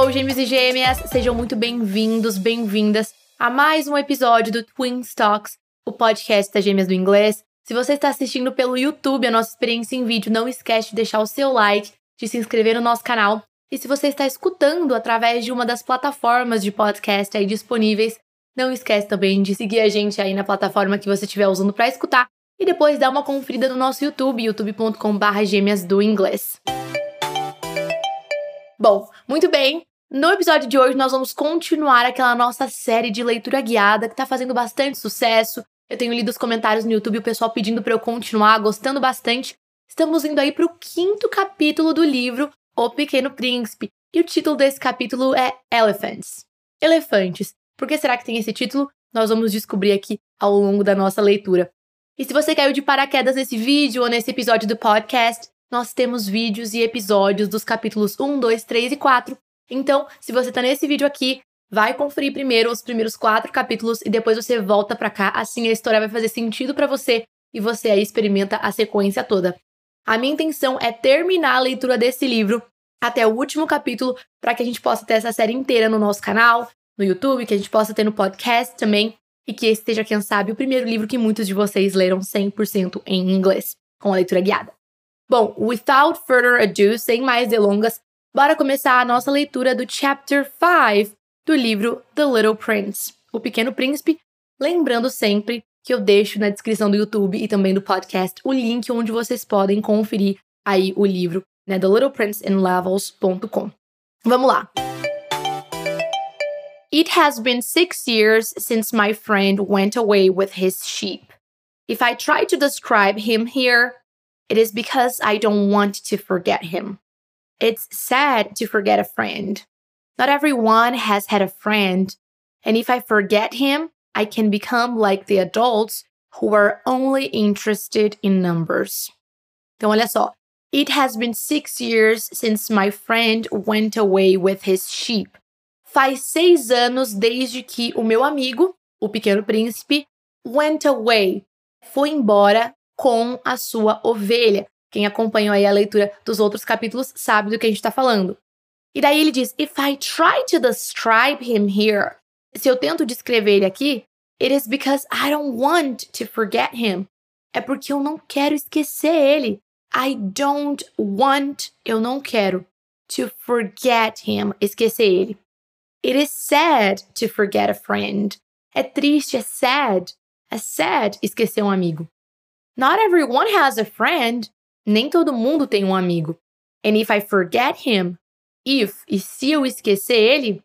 Hello, gêmeos e gêmeas! Sejam muito bem-vindos, bem-vindas a mais um episódio do Twin Talks, o podcast das gêmeas do inglês. Se você está assistindo pelo YouTube a nossa experiência em vídeo, não esquece de deixar o seu like, de se inscrever no nosso canal. E se você está escutando através de uma das plataformas de podcast aí disponíveis, não esquece também de seguir a gente aí na plataforma que você estiver usando para escutar e depois dar uma conferida no nosso YouTube, youtube.com.br gêmeas do inglês. Bom, muito bem. No episódio de hoje, nós vamos continuar aquela nossa série de leitura guiada que tá fazendo bastante sucesso. Eu tenho lido os comentários no YouTube, o pessoal pedindo para eu continuar, gostando bastante. Estamos indo aí pro quinto capítulo do livro O Pequeno Príncipe. E o título desse capítulo é Elephants. Elefantes. Por que será que tem esse título? Nós vamos descobrir aqui ao longo da nossa leitura. E se você caiu de paraquedas nesse vídeo ou nesse episódio do podcast, nós temos vídeos e episódios dos capítulos 1, 2, 3 e 4. Então, se você tá nesse vídeo aqui, vai conferir primeiro os primeiros quatro capítulos e depois você volta para cá, assim a história vai fazer sentido para você e você aí experimenta a sequência toda. A minha intenção é terminar a leitura desse livro até o último capítulo para que a gente possa ter essa série inteira no nosso canal, no YouTube, que a gente possa ter no podcast também e que esse seja, quem sabe, o primeiro livro que muitos de vocês leram 100% em inglês, com a leitura guiada. Bom, without further ado, sem mais delongas, bora começar a nossa leitura do chapter 5 do livro The Little Prince, O Pequeno Príncipe, lembrando sempre que eu deixo na descrição do YouTube e também do podcast o link onde vocês podem conferir aí o livro, né, thelittleprinceandlevels.com. Vamos lá. It has been six years since my friend went away with his sheep. If I try to describe him here, It is because I don't want to forget him. It's sad to forget a friend. Not everyone has had a friend, and if I forget him, I can become like the adults who are only interested in numbers. Então, olha só. It has been six years since my friend went away with his sheep. Faz seis anos desde que o meu amigo, o pequeno príncipe, went away, foi embora com a sua ovelha. Quem acompanhou aí a leitura dos outros capítulos sabe do que a gente está falando. E daí ele diz: If I try to describe him here, se eu tento descrever ele aqui, it is because I don't want to forget him. É porque eu não quero esquecer ele. I don't want, eu não quero, to forget him, esquecer ele. It is sad to forget a friend. É triste, é sad. É sad esquecer um amigo. Not everyone has a friend. Nem todo mundo tem um amigo. And if I forget him, if e se eu esquecer ele,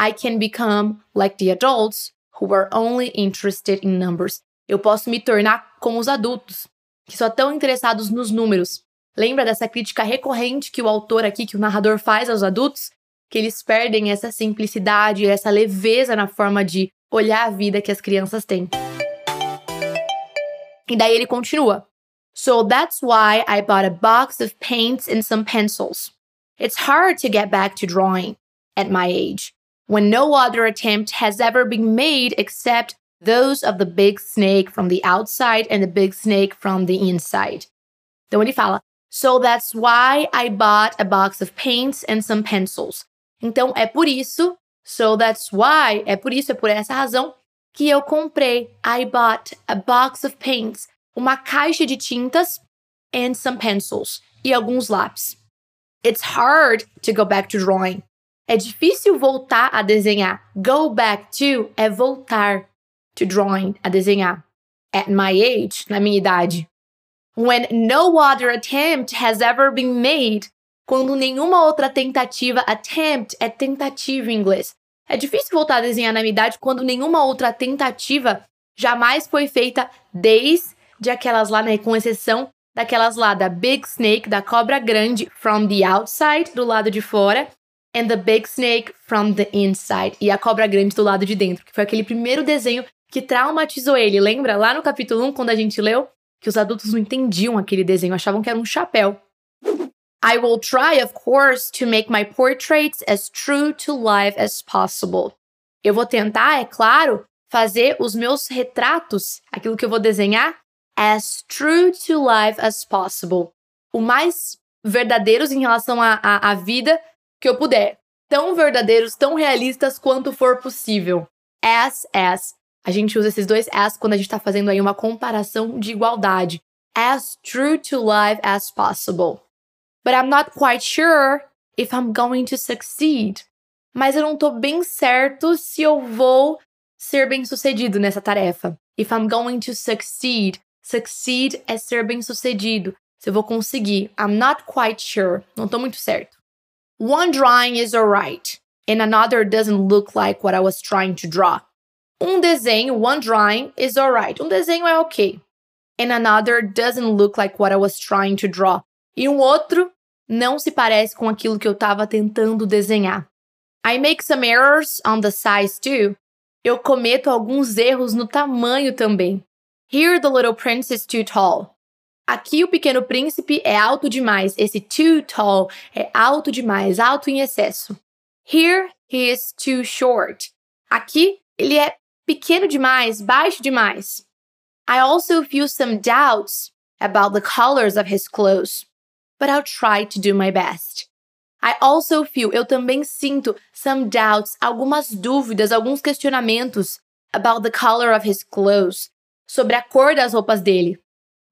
I can become like the adults who are only interested in numbers. Eu posso me tornar como os adultos, que só estão interessados nos números. Lembra dessa crítica recorrente que o autor aqui, que o narrador faz aos adultos? Que eles perdem essa simplicidade, essa leveza na forma de olhar a vida que as crianças têm. E daí ele continua. So that's why I bought a box of paints and some pencils. It's hard to get back to drawing at my age, when no other attempt has ever been made except those of the big snake from the outside and the big snake from the inside. Então ele fala: So that's why I bought a box of paints and some pencils. Então é por isso, so that's why, é por isso, é por essa razão que eu comprei. I bought a box of paints, uma caixa de tintas and some pencils e alguns lápis. It's hard to go back to drawing. É difícil voltar a desenhar. Go back to é voltar to drawing, a desenhar. At my age, na minha idade. When no other attempt has ever been made. Quando nenhuma outra tentativa, attempt é tentativa em inglês, é difícil voltar a desenhar na minha idade quando nenhuma outra tentativa jamais foi feita desde aquelas lá, né, com exceção daquelas lá da Big Snake, da cobra grande, from the outside, do lado de fora, and the Big Snake from the inside, e a cobra grande do lado de dentro, que foi aquele primeiro desenho que traumatizou ele. Lembra lá no capítulo 1, quando a gente leu? Que os adultos não entendiam aquele desenho, achavam que era um chapéu. I will try, of course, to make my portraits as true to life as possible. Eu vou tentar, é claro, fazer os meus retratos, aquilo que eu vou desenhar, as true to life as possible. O mais verdadeiros em relação à, à, à vida que eu puder. tão verdadeiros, tão realistas quanto for possível. As, as. A gente usa esses dois as quando a gente está fazendo aí uma comparação de igualdade. As true to life as possible. But I'm not quite sure if I'm going to succeed. Mas eu não tô bem certo se eu vou ser bem sucedido nessa tarefa. If I'm going to succeed. Succeed é ser bem sucedido. Se eu vou conseguir. I'm not quite sure. Não tô muito certo. One drawing is alright, and another doesn't look like what I was trying to draw. Um desenho, one drawing, is alright. Um desenho é ok. And another doesn't look like what I was trying to draw. E um outro não se parece com aquilo que eu estava tentando desenhar. I make some errors on the size too. Eu cometo alguns erros no tamanho também. Here the little prince is too tall. Aqui o pequeno príncipe é alto demais. Esse too tall é alto demais, alto em excesso. Here he is too short. Aqui ele é pequeno demais, baixo demais. I also feel some doubts about the colors of his clothes, but I'll try to do my best. I also feel, eu também sinto some doubts, algumas dúvidas, alguns questionamentos about the color of his clothes, sobre a cor das roupas dele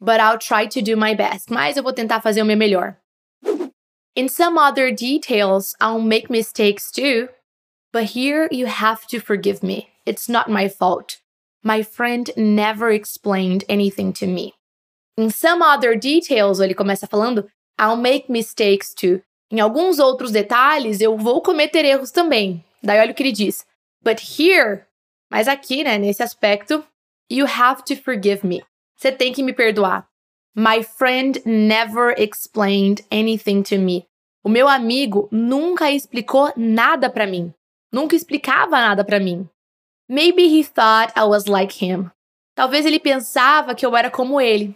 but I'll try to do my best. Mas eu vou tentar fazer o meu melhor. In some other details, I'll make mistakes too. But here you have to forgive me. It's not my fault. My friend never explained anything to me. In some other details, ele começa falando, I'll make mistakes too. Em alguns outros detalhes, eu vou cometer erros também. Daí olha o que ele diz. But here, mas aqui, né, nesse aspecto, you have to forgive me. Você tem que me perdoar. My friend never explained anything to me. O meu amigo nunca explicou nada para mim. Nunca explicava nada para mim. Maybe he thought I was like him. Talvez ele pensava que eu era como ele.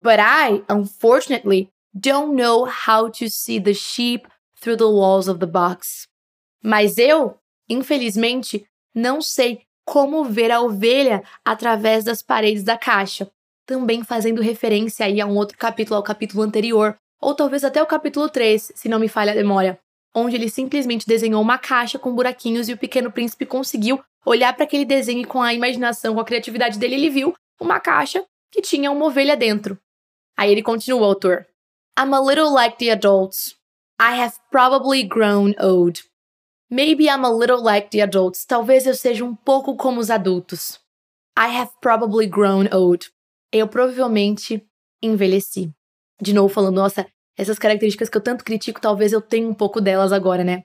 But I, unfortunately, don't know how to see the sheep through the walls of the box. Mas eu, infelizmente, não sei como ver a ovelha através das paredes da caixa também fazendo referência aí a um outro capítulo, ao capítulo anterior, ou talvez até o capítulo 3, se não me falha a memória, onde ele simplesmente desenhou uma caixa com buraquinhos e o pequeno príncipe conseguiu olhar para aquele desenho e com a imaginação, com a criatividade dele, ele viu uma caixa que tinha uma ovelha dentro. Aí ele continua, o autor. I'm a little like the adults. I have probably grown old. Maybe I'm a little like the adults. Talvez eu seja um pouco como os adultos. I have probably grown old eu provavelmente envelheci. De novo falando, nossa, essas características que eu tanto critico, talvez eu tenha um pouco delas agora, né?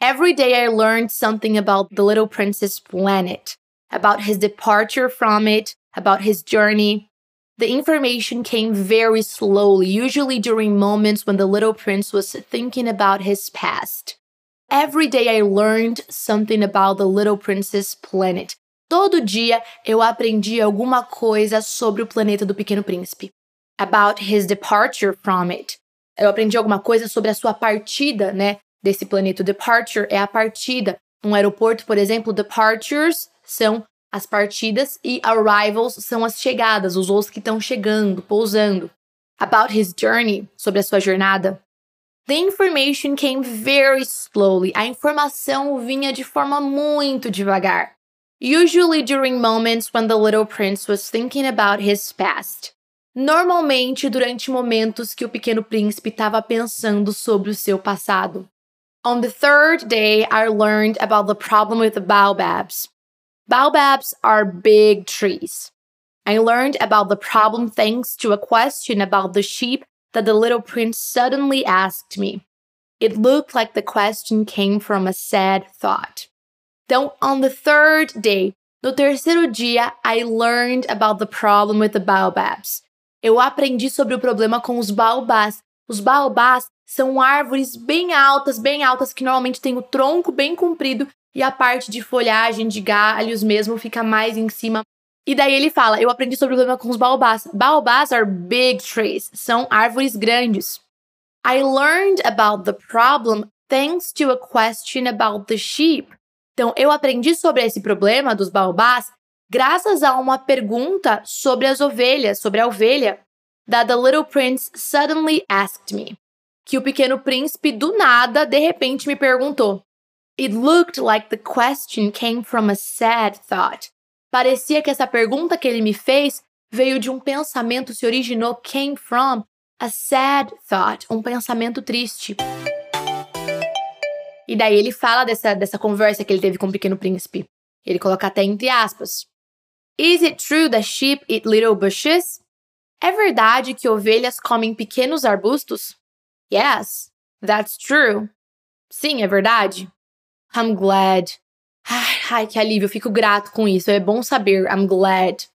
Every day I learned something about the little prince's planet, about his departure from it, about his journey. The information came very slowly, usually during moments when the little prince was thinking about his past. Every day I learned something about the little prince's planet. Todo dia eu aprendi alguma coisa sobre o planeta do Pequeno Príncipe. About his departure from it. Eu aprendi alguma coisa sobre a sua partida, né? Desse planeta. Departure é a partida. Um aeroporto, por exemplo, departures são as partidas e arrivals são as chegadas, os voos que estão chegando, pousando. About his journey, sobre a sua jornada. The information came very slowly. A informação vinha de forma muito devagar usually during moments when the little prince was thinking about his past. Normalmente durante momentos que o pequeno príncipe estava pensando sobre o seu passado. On the third day, I learned about the problem with the baobabs. Baobabs are big trees. I learned about the problem thanks to a question about the sheep that the little prince suddenly asked me. It looked like the question came from a sad thought. Então, on the third day, no terceiro dia, I learned about the problem with the baobabs. Eu aprendi sobre o problema com os baobás. Os baobás são árvores bem altas, bem altas, que normalmente têm o tronco bem comprido e a parte de folhagem, de galhos mesmo, fica mais em cima. E daí ele fala: Eu aprendi sobre o problema com os baobás. Baobás are big trees, são árvores grandes. I learned about the problem thanks to a question about the sheep. Então, eu aprendi sobre esse problema dos baobás graças a uma pergunta sobre as ovelhas, sobre a ovelha, da The Little Prince suddenly asked me. Que o pequeno príncipe do nada, de repente, me perguntou. It looked like the question came from a sad thought. Parecia que essa pergunta que ele me fez veio de um pensamento, se originou, came from a sad thought, um pensamento triste. E daí ele fala dessa, dessa conversa que ele teve com o pequeno príncipe. Ele coloca até entre aspas. Is it true that sheep eat little bushes? É verdade que ovelhas comem pequenos arbustos? Yes, that's true. Sim, é verdade. I'm glad. Ai, que alívio, fico grato com isso. É bom saber. I'm glad.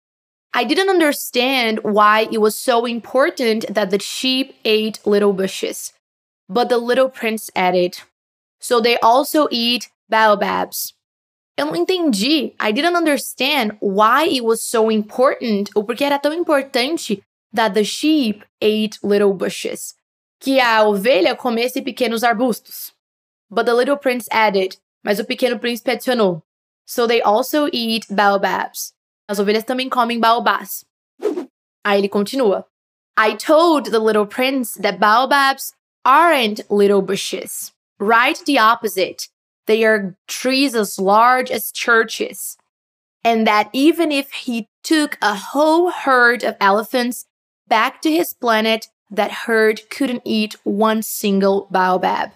I didn't understand why it was so important that the sheep ate little bushes. But the little prince added, So they also eat baobabs. Eu não entendi. I didn't understand why it was so important, ou porque era tão importante that the sheep ate little bushes. Que a ovelha comesse pequenos arbustos. But the little prince added, mas o pequeno príncipe adicionou. So they also eat baobabs. As ovelhas também comem baobás. Aí ele continua. I told the little prince that baobabs aren't little bushes. Right the opposite. They are trees as large as churches. And that even if he took a whole herd of elephants back to his planet, that herd couldn't eat one single baobab.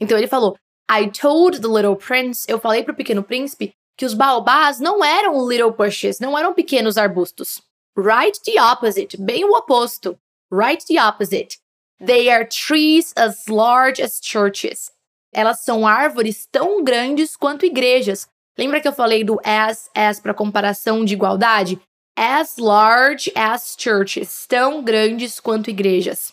Então ele falou: I told the little prince, eu falei para o pequeno príncipe que os baobás não eram little bushes, não eram pequenos arbustos. Right the opposite, bem o oposto. Right the opposite. They are trees as large as churches. Elas são árvores tão grandes quanto igrejas. Lembra que eu falei do as as para comparação de igualdade? As large as churches, tão grandes quanto igrejas.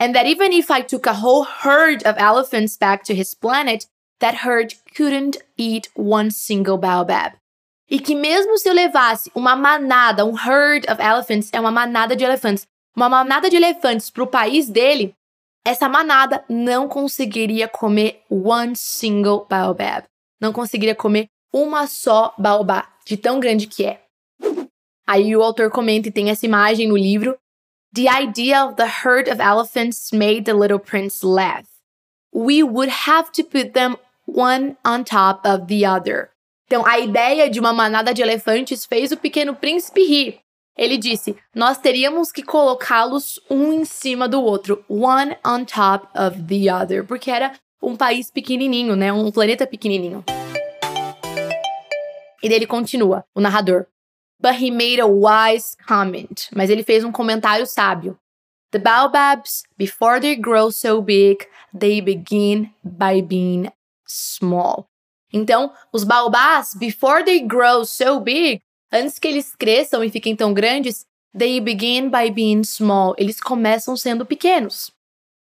And that even if I took a whole herd of elephants back to his planet, that herd couldn't eat one single baobab. E que mesmo se eu levasse uma manada, um herd of elephants, é uma manada de elefantes, uma manada de elefantes para o país dele, essa manada não conseguiria comer one single baobab. Não conseguiria comer uma só baobá, de tão grande que é. Aí o autor comenta e tem essa imagem no livro The idea of the herd of elephants made the little prince laugh. We would have to put them one on top of the other. Então, a ideia de uma manada de elefantes fez o pequeno príncipe rir. Ele disse: Nós teríamos que colocá-los um em cima do outro, one on top of the other, porque era um país pequenininho, né? Um planeta pequenininho. E ele continua, o narrador. But he made a wise comment. Mas ele fez um comentário sábio. The baobabs, before they grow so big, they begin by being small. Então, os baobás, before they grow so big, antes que eles cresçam e fiquem tão grandes, they begin by being small. Eles começam sendo pequenos.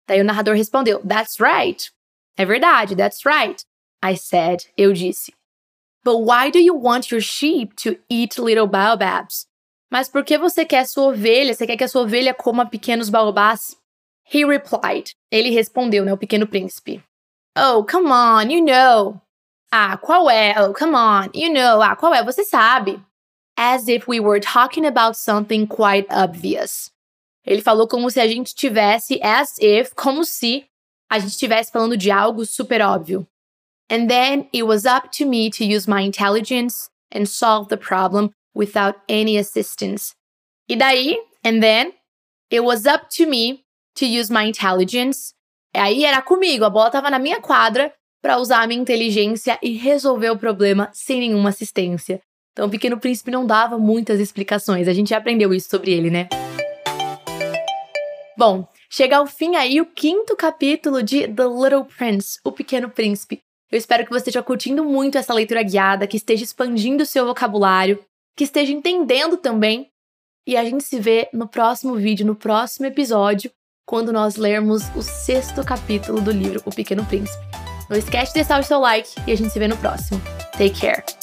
Daí o narrador respondeu: That's right. É verdade, that's right. I said, eu disse. But why do you want your sheep to eat little baobabs? Mas por que você quer sua ovelha? Você quer que a sua ovelha coma pequenos baobás? He replied. Ele respondeu, né, o pequeno príncipe. Oh, come on, you know. Ah, qual é? Oh, come on, you know. Ah, qual é? Você sabe. As if we were talking about something quite obvious. Ele falou como se a gente tivesse, as if, como se a gente estivesse falando de algo super óbvio. And then it was up to me to use my intelligence and solve the problem without any assistance. E daí, and then, it was up to me to use my intelligence. Aí era comigo, a bola estava na minha quadra para usar a minha inteligência e resolver o problema sem nenhuma assistência. Então, o Pequeno Príncipe não dava muitas explicações, a gente já aprendeu isso sobre ele, né? Bom, chega ao fim aí o quinto capítulo de The Little Prince, O Pequeno Príncipe. Eu espero que você esteja curtindo muito essa leitura guiada, que esteja expandindo o seu vocabulário, que esteja entendendo também. E a gente se vê no próximo vídeo, no próximo episódio, quando nós lermos o sexto capítulo do livro O Pequeno Príncipe. Não esquece de deixar o seu like e a gente se vê no próximo. Take care!